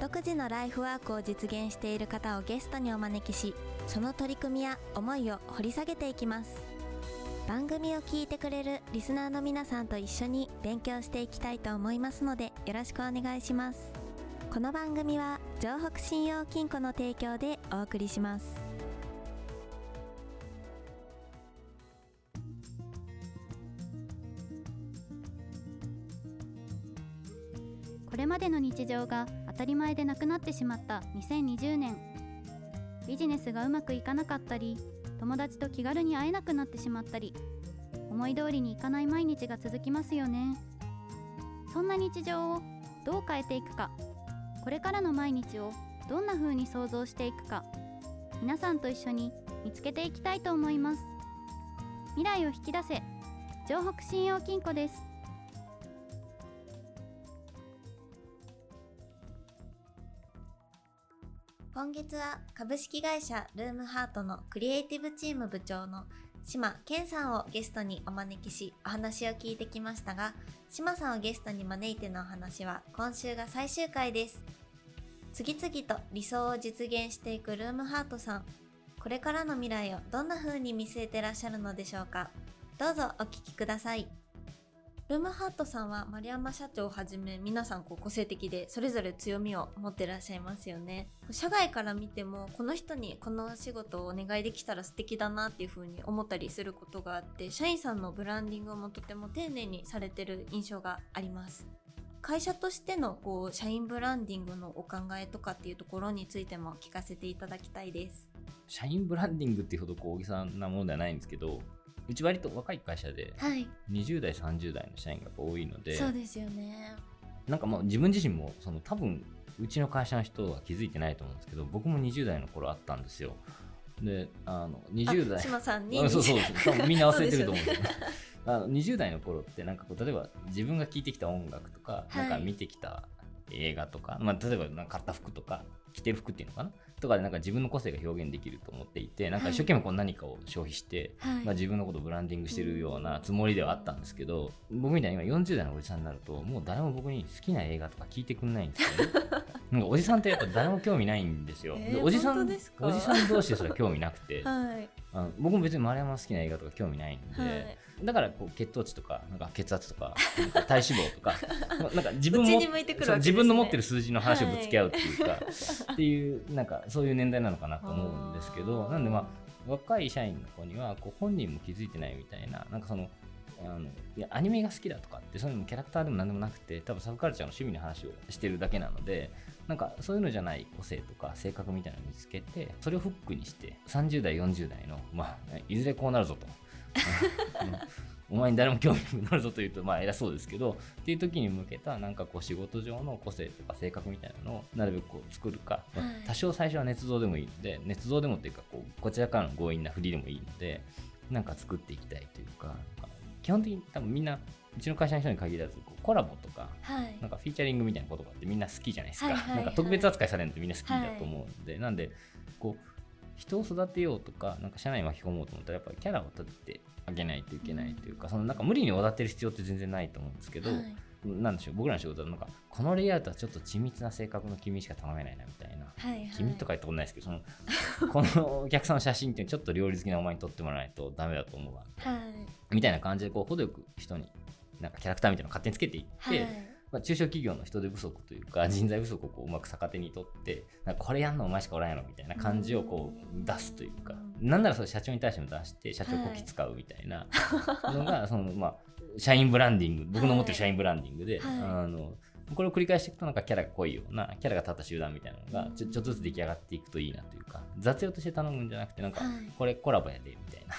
独自のライフワークを実現している方をゲストにお招きしその取り組みや思いを掘り下げていきます。番組を聞いてくれるリスナーの皆さんと一緒に勉強していきたいと思いますのでよろしくお願いします。この番組は城北信用金庫の提供でお送りします。日常が当たり前でなくなってしまった2020年。ビジネスがうまくいかなかったり友達と気軽に会えなくなってしまったり思い通りにいかない毎日が続きますよね。そんな日常をどう変えていくかこれからの毎日をどんな風に想像していくか皆さんと一緒に見つけていきたいと思います。未来を引き出せ。城北信用金庫です。今月は株式会社ルームハートのクリエイティブチーム部長の島健さんをゲストにお招きしお話を聞いてきましたが島さんをゲストに招いてのお話は今週が最終回です。次々と理想を実現していくルームハートさん。これからの未来をどんな風に見据えてらっしゃるのでしょうか。どうぞお聞きください。ルームハートさんは丸山社長をはじめ皆さんこう個性的でそれぞれ強みを持ってらっしゃいますよね。社外から見てもこの人にこの仕事をお願いできたら素敵だなっていう風に思ったりすることがあって社員さんのブランディングもとても丁寧にされてる印象があります。会社としてのこう社員ブランディングのお考えとかっていうところについても聞かせていただきたいです。社員ブランディングっていうほどこう大げさなものではないんですけどうち割と若い会社ではい。20代30代の社員が多いのでそうですよね。なんかもう自分自身もその多分うちの会社の人は気づいてないと思うんですけど僕も20代の頃あったんですよ。であの20代あ島さんに。あそうそうそう。多分みんな忘れてると思うんですよ あの20代の頃ってなんかこう例えば自分が聴いてきた音楽とか、はいなんか見てきた映画とか、まあ、例えばなんか買った服とか着てる服っていうのかな？とかでなんか自分の個性が表現できると思っていてなんか一生懸命こう何かを消費して、はい。まあ、自分のことをブランディングしてるようなつもりではあったんですけど、僕みたいに今40代のおじさんになるともう誰も僕に好きな映画とか聞いてくんないんですよね。なんかおじさんってやっぱ誰も興味ないんですよ、えーでおじさん おじさん同士ですら興味なくて。はい。あの僕も別に丸山好きな映画とか興味ないんで、はいだからこう血糖値とかなんか血圧とか体脂肪とか なんか自分もね。自分の持ってる数字の話をぶつけ合うっていうか、っていうなんかそういう年代なのかなと思うんですけどなんでまあ若い社員の子にはこう本人も気づいてないみたいななんかそのあのいやアニメが好きだとかってそういうのもキャラクターでも何でもなくて多分サブカルチャーの趣味の話をしてるだけなのでなんかそういうのじゃない個性とか性格みたいなのを見つけてそれをフックにして30代40代のまあいずれこうなるぞと。うん。お前に誰も興味なくなるぞというとまあ偉そうですけどっていう時に向けたなんかこう仕事上の個性とか性格みたいなのをなるべくこう作るか、まあはい。多少最初は捏造でもいいので捏造でもっていうかこうこちらからの強引な振りでもいいのでなんか作っていきたいというか基本的に多分みんなうちの会社の人に限らずこうコラボとかはい。なんかフィーチャリングみたいなことってみんな好きじゃないですか。はいはいはいなんか特別扱いされるのってみんな好きだと思うんで、なんでこう人を育てようとかなんか社内に巻き込もうと思ったらやっぱりキャラを立ててあげないといけないというか、そのなんか無理におだってる必要って全然ないと思うんですけど、はいなんでしょう僕らの仕事はなんかこのレイアウトはちょっと緻密な性格の君しか頼めないなみたいな。はいはい君とか言ったことないですけどそのこのお客さんの写真ってちょっと料理好きなお前に撮ってもらわないとダメだと思うわ。はい。みたいな感じでこう程よく人になんかキャラクターみたいなのを勝手につけていって、はいまあ、中小企業の人手不足というか人材不足をこううまく逆手に取ってなんかこれやんのお前しかおらんやろみたいな感じをこう出すというか、なんならそれ社長に対しても出して社長こき使うみたいなのが、そのまあ社員ブランディング。僕の持ってる社員ブランディングで、はいあのこれを繰り返していくとなんかキャラが濃いようなキャラが立った集団みたいなのがちょちょっとずつ出来上がっていくといいなというか雑用として頼むんじゃなくてなんかはいこれコラボやでみたいな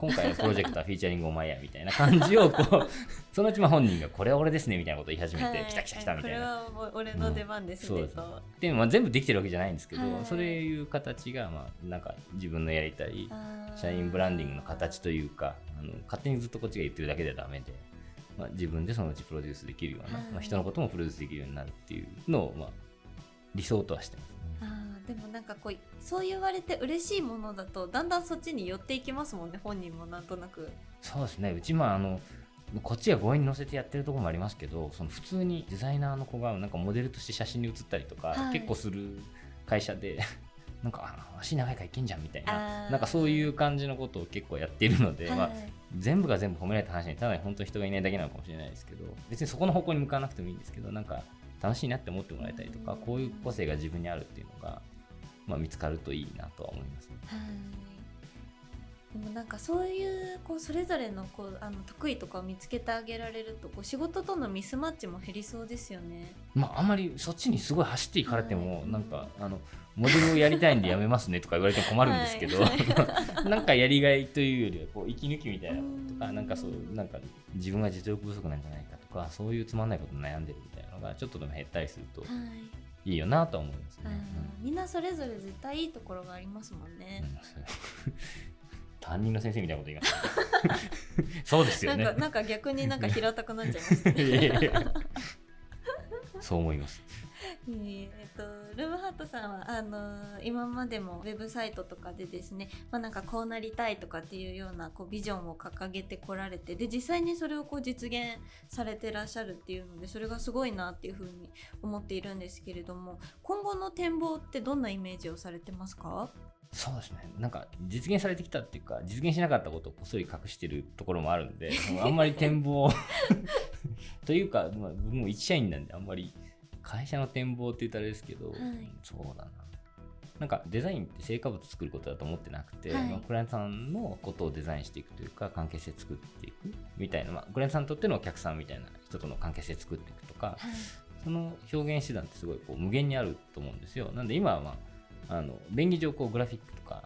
今回のプロジェクトはフィーチャリングお前やみたいな感じをこう そのうちまあ本人がこれは俺ですねみたいなことを言い始めて、はい来た来た来たみたいな。これはもう俺の出番ですねうん。と、でまあ、全部できてるわけじゃないんですけど、はい。そういう形が、まあ、なんか自分のやりたい社員ブランディングの形というかあの勝手にずっとこっちが言ってるだけではダメで、まあ、自分でそのうちプロデュースできるような、はいまあ、人のこともプロデュースできるようになるっていうのを、まあ、理想とはしてます。ね。でもなんかこうそう言われて嬉しいものだとだんだんそっちに寄っていきますもんね本人もなんとなく。そうですね。うちまああのこっちが強引に乗せてやってるところもありますけどその普通にデザイナーの子がなんかモデルとして写真に写ったりとか、はい。結構する会社で なんかあ足長いからいけんじゃんみたいあなー。なんかそういう感じのことを結構やっているので、はい。まあ、全部が全部褒められた話にただ本当に人がいないだけなのかもしれないですけど別にそこの方向に向かわなくてもいいんですけどなんか楽しいなって思ってもらえたりとかこういう個性が自分にあるっていうのが、まあ、見つかるといいなとは思いますね。はい。でもなんかそういうこうそれぞれのこうあの得意とかを見つけてあげられるとこう仕事とのミスマッチも減りそうですよね。まあ、あんまりそっちにすごい走っていかれても、はい。なんかあのモデルをやりたいんでやめますねとか言われても困るんですけど、は なんかやりがいというよりはこう息抜きみたいなこととかうん。なんかそうなんか自分が実力不足なんじゃないかとかそういうつまんないことに悩んでるみたいなのがちょっとでも減ったりするとはいいいよなとは思いますね。あーみんなそれぞれ絶対いいところがありますもんね。うん担任の先生みたいなこと言いました、そうですよね。なんかなんか逆になんか平たくなっちゃいましたね。そう思います。えっと、ルームハートさんはあのー今までもウェブサイトとかでですね、まあ、なんかこうなりたいとかっていうようなこうビジョンを掲げてこられてで実際にそれをこう実現されてらっしゃるっていうのでそれがすごいなっていうふうに思っているんですけれども今後の展望ってどんなイメージをされてますか？そうですね。なんか実現されてきたっていうか、実現しなかったことをこっそり隠してるところもあるんで、あんまり展望 というか、まあ、僕も一社員なんで、あんまり会社の展望って言ったらあれですけど、はいそうだな。なんかデザインって成果物作ることだと思ってなくて、はいまあクライアントさんのことをデザインしていくというか、関係性作っていくみたいな、まあ、クライアントさんにとってのお客さんみたいな人との関係性作っていくとか、その表現手段ってすごいこう無限にあると思うんですよ。なんで今は、まあ、あの便宜上こうグラフィックとか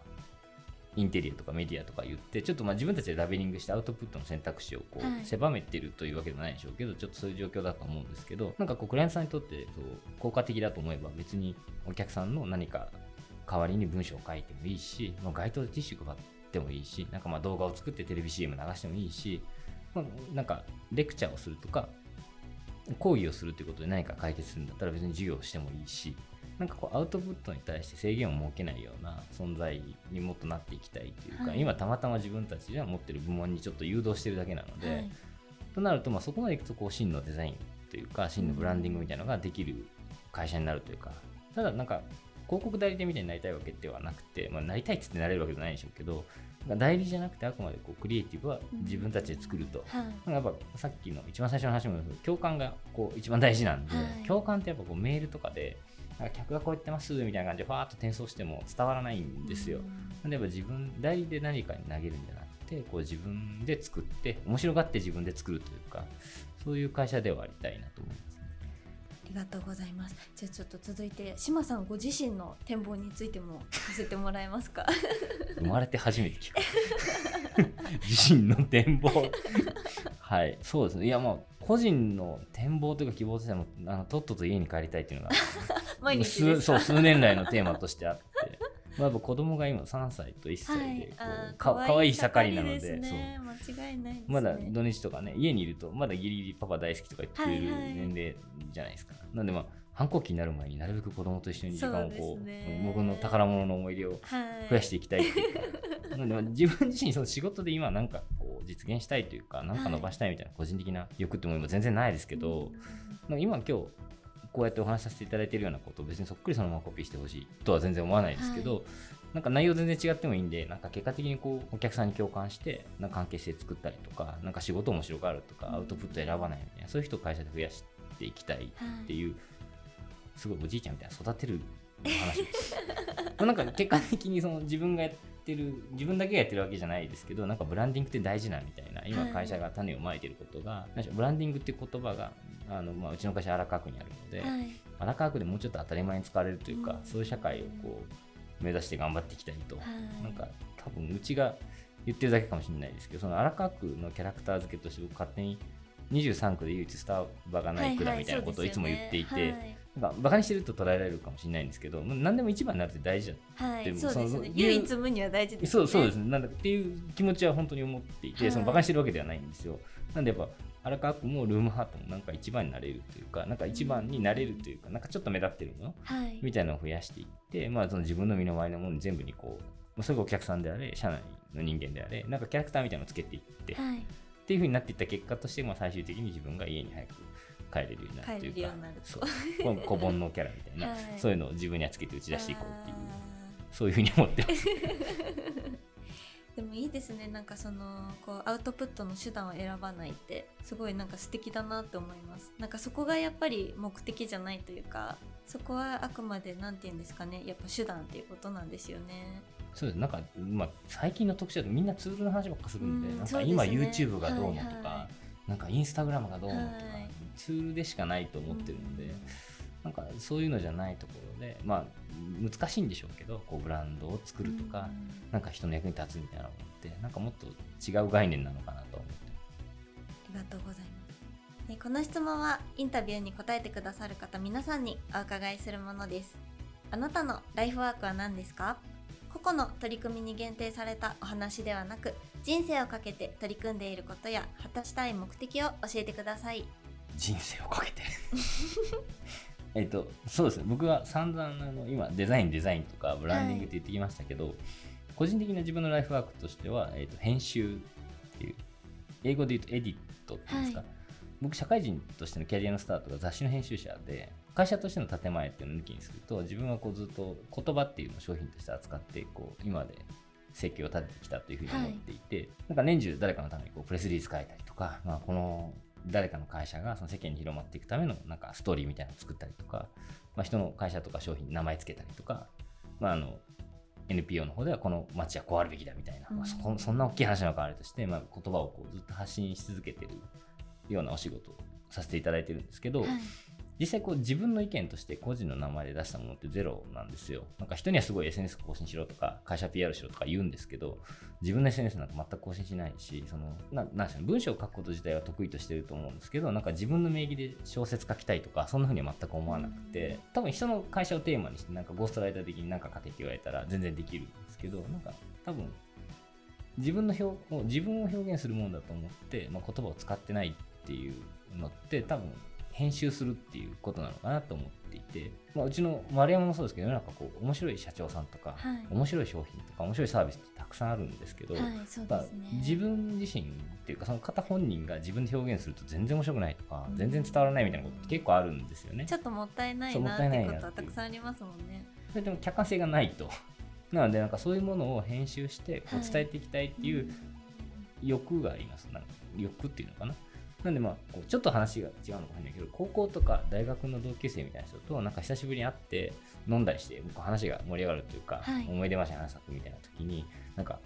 インテリアとかメディアとか言ってちょっとまあ自分たちでラベリングしてアウトプットの選択肢をこはい。う狭めてるというわけでもないでしょうけど、ちょっとそういう状況だと思うんですけどなんかこうクライアントさんにとってそう効果的だと思えば別にお客さんの何か代わりに文章を書いてもいいし、まあ、街頭でティッシュ配ってもいいしなんかまあ動画を作ってテレビ CM 流してもいいし、まあ、なんかレクチャーをするとか講義をするということで何か解決するんだったら別に授業をしてもいいしなんかこうアウトプットに対して制限を設けないような存在にもっとなっていきたいというか、はい。今たまたま自分たちが持ってる部門にちょっと誘導してるだけなので、はい。となるとまあそこまでいくとこう真のデザインというか真のブランディングみたいなのができる会社になるというかただなんか広告代理店みたいになりたいわけではなくて、まあ、なりたいっつってなれるわけじゃないでしょうけど代理じゃなくてあくまでこうクリエイティブは自分たちで作ると、はい。なんかやっぱさっきの一番最初の話も共感がこう一番大事なんで、はい。共感ってやっぱこうメールとかでなんか客がこう言ってますみたいな感じでファーっと転送しても伝わらないんですよ。なんでやっぱ自分代理で何かに投げるんじゃなくてこう自分で作って面白がって自分で作るというかそういう会社ではありたいなと思います、ね。ありがとうございます。じゃあちょっと続いて島さんご自身の展望についても聞かせてもらえますか？生まれて初めて聞く 自身の展望 はいそうですねいやまあ個人の展望というか希望としてはもうあのとっとと家に帰りたいっていうのが 毎日で 数。そう数年来のテーマとしてあって、まあ、やっぱ子供が今3歳と1歳でこう、あーかかわいい盛りなのでね、間違いないですね。まだ土日とかね家にいるとまだギリギリパパ大好きとか言ってくれるはいはい。年齢じゃないですか、なんでまあ反抗期になる前になるべく子供と一緒に時間をこうね。僕の宝物の思い出をはい、増やしていきたいっていうか、なんでまあ自分自身その仕事で今なんかこう実現したいというかなんか伸ばしたいみたいな個人的な欲っても今全然ないですけど、なんか今今日こうやってお話しさせていただいているようなことを別にそっくりそのままコピーしてほしいとは全然思わないですけど、なんか内容全然違ってもいいんでなんか結果的にこうお客さんに共感してなんか関係性作ったりとかなんか仕事面白があるとかアウトプット選ばないみたいなそういう人を会社で増やしていきたいっていうすごいおじいちゃんみたいな育てる話。です。なんか結果的にその自分がやってる自分だけがやってるわけじゃないですけどなんかブランディングって大事なみたいな今はい会社が種をまいてることが、なんでしょうブランディングって言葉があの、まあ、うちの会社荒川区にあるので、はい、荒川区でもうちょっと当たり前に使われるというか、うん。そういう社会をこう目指して頑張っていきたいと、はい。なんか多分うちが言ってるだけかもしれないですけどその荒川区のキャラクター付けとして僕勝手に23区で唯一スタバがない区だみたいなことをいつも言っていて、なんかバカにしてると捉えられるかもしれないんですけど何でも一番になるって大事だはい、そうですね。唯一無二は大事ですね。そうそうですね。なんだっていう気持ちは本当に思っていて、はい。そのバカにしてるわけではないんですよ。なんでやっぱ荒川区もルームハートもなんか一番になれるというかなんか一番になれるというかなんかちょっと目立ってるものはい。みたいなのを増やしていって、まあ、その自分の身の回りのものに全部にこう、まあそれがお客さんであれ社内の人間であれなんかキャラクターみたいなのをつけていって、っはい。ていう風になっていった結果として、まあ、最終的に自分が家に早く帰れるようになるというかそうこの小盆のキャラみたいな、はい。そういうのを自分にはつけて打ち出していこうっていうあそういう風に思ってます。ー でもいいですね。なんかそのこうアウトプットの手段を選ばないってすごいなんか素敵だなって思います。なんかそこがやっぱり目的じゃないというかそこはあくまでなんて言うんですかね。やっぱ手段っていうことなんですよね。そうです。なんか、まあ、最近の特集だとみんなツールの話ばっかするんで、うんなんか今 YouTube がどうのとか、はいはなんかインスタグラムがどうのとか、はいツールでしかないと思ってるので、なんかそういうのじゃないところで、まあ難しいんでしょうけど、こうブランドを作るとか、なんか人の役に立つみたいなのって、なんかもっと違う概念なのかなと思ってありがとうございます。ねこの質問はインタビューに答えてくださる方皆さんにお伺いするものです。あなたのライフワークは何ですか？個々の取り組みに限定されたお話ではなく人生をかけて取り組んでいることや果たしたい目的を教えてください。人生をかけて。えっとそうですね。僕は散々あの今デザインデザインとかブランディングって言ってきましたけど、個人的な自分のライフワークとしては、えっと編集っていう英語で言うとエディットっていうんですか、はい。僕社会人としてのキャリアのスタートが雑誌の編集者で会社としての建前っていうのを抜きにすると自分はこうずっと言葉っていうのを商品として扱ってこう今まで設計を立ててきたというふうに思っていて、なんか年中誰かのためにこうプレスリリース書いたりとか、まあ、この誰かの会社がその世間に広まっていくためのなんかストーリーみたいなのを作ったりとか、まあ、人の会社とか商品に名前つけたりとか、まあ、あの NPO の方ではこの街はこうあるべきだみたいな、まあ、そこそんな大きい話なのかあれとして、まあ、言葉をこうずっと発信し続けてるようなお仕事をさせていただいてるんですけど、はい実際こう自分の意見として個人の名前で出したものってゼロなんですよ。なんか人にはすごい SNS 更新しろとか会社 PR しろとか言うんですけど自分の SNS なんか全く更新しないしそのななんしょう文章を書くこと自体は得意としてると思うんですけどなんか自分の名義で小説書きたいとかそんな風には全く思わなくて多分人の会社をテーマにしてなんかゴーストライター的に何か書けって言われたら全然できるんですけどなんか多分自分の表自分を表現するものだと思って、まあ、言葉を使ってないっていうのって多分編集するっていうことなのかなと思っていて、まあ、うちの丸山もそうですけど世の中こう面白い社長さんとか、はい面白い商品とか面白いサービスってたくさんあるんですけど、はいね。自分自身っていうかその方本人が自分で表現すると全然面白くないとか、うん全然伝わらないみたいなことって結構あるんですよね。ちょっともったいないなっってことはたくさんありますもんね。それでも客観性がないと。なのでなんかそういうものを編集してこうはい伝えていきたいっていう欲があります。なんか欲っていうのかな。なんでまあこうちょっと話が違うのかもしれないけど高校とか大学の同級生みたいな人となんか久しぶりに会って飲んだりして僕話が盛り上がるというか、はい思い出話話すみたいな時になんか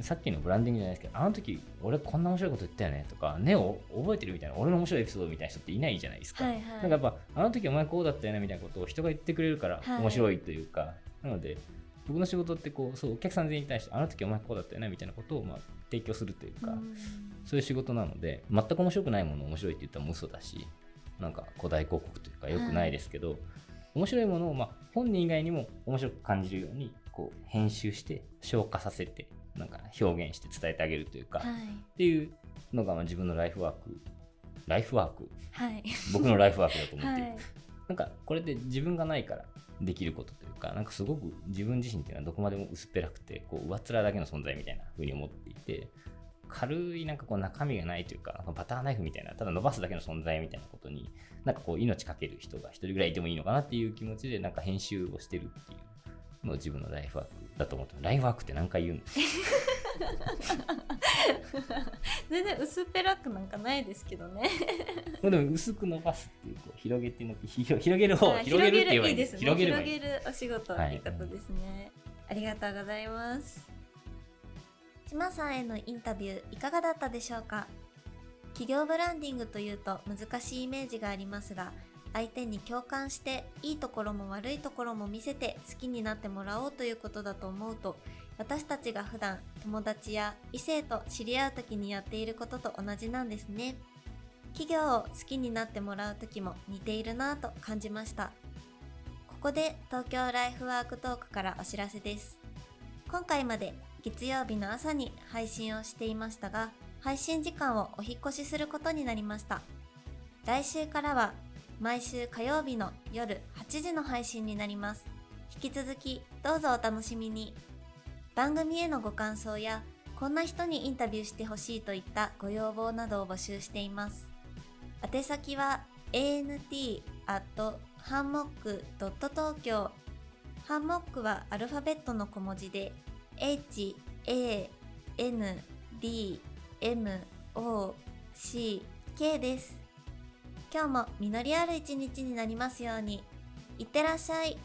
さっきのブランディングじゃないですけどあの時俺こんな面白いこと言ったよねとかねを覚えてるみたいな俺の面白いエピソードみたいな人っていないじゃないですか。はいはい。なんかやっぱあの時お前こうだったよねみたいなことを人が言ってくれるからはい面白いというか、なので僕の仕事ってこうそうお客さん全員に対してあの時お前こうだったよねみたいなことをまあ提供するというか、うん。そういう仕事なので全く面白くないものを面白いって言ったらもう嘘だしなんか古代広告というかよくないですけど、面白いものをまあ本人以外にも面白く感じるようにこう編集して消化させてなんか表現して伝えてあげるというか、はい。っていうのがまあ自分のライフワーク。ライフワーク？はい。僕のライフワークだと思ってる、はいなんかこれって自分がないからできることというかなんかすごく自分自身っていうのはどこまでも薄っぺらくてこう上っ面だけの存在みたいな風に思っていて軽いなんかこう中身がないというかバターナイフみたいなただ伸ばすだけの存在みたいなことになんかこう命かける人が1人ぐらいいてもいいのかなっていう気持ちでなんか編集をしてるっていうのを自分のライフワークだと思ってライフワークって何回言うんですか？全然薄っぺらくなんかないですけどね。ま あでも薄く伸ばすっていうこう広げてのひ広げる方あ広げるって言えばいいんですね。広げればいい広げるお仕事っていうことですね。ありがとうございます。島さんへのインタビューいかがだったでしょうか？企業ブランディングというと難しいイメージがありますが相手に共感していいところも悪いところも見せて好きになってもらおうということだと思うと私たちが普段友達や異性と知り合う時にやっていることと同じなんですね。企業を好きになってもらう時も似ているなぁと感じました。ここで東京ライフワークトークからお知らせです。今回まで月曜日の朝に配信をしていましたが配信時間をお引越しすることになりました。来週からは毎週火曜日の夜8時の配信になります。引き続きどうぞお楽しみに。番組へのご感想やこんな人にインタビューしてほしいといったご要望などを募集しています。宛先は ant ハンモック東京。ハンモックはアルファベットの小文字で h a n d m o c k です。今日も実りある一日になりますように。いってらっしゃい。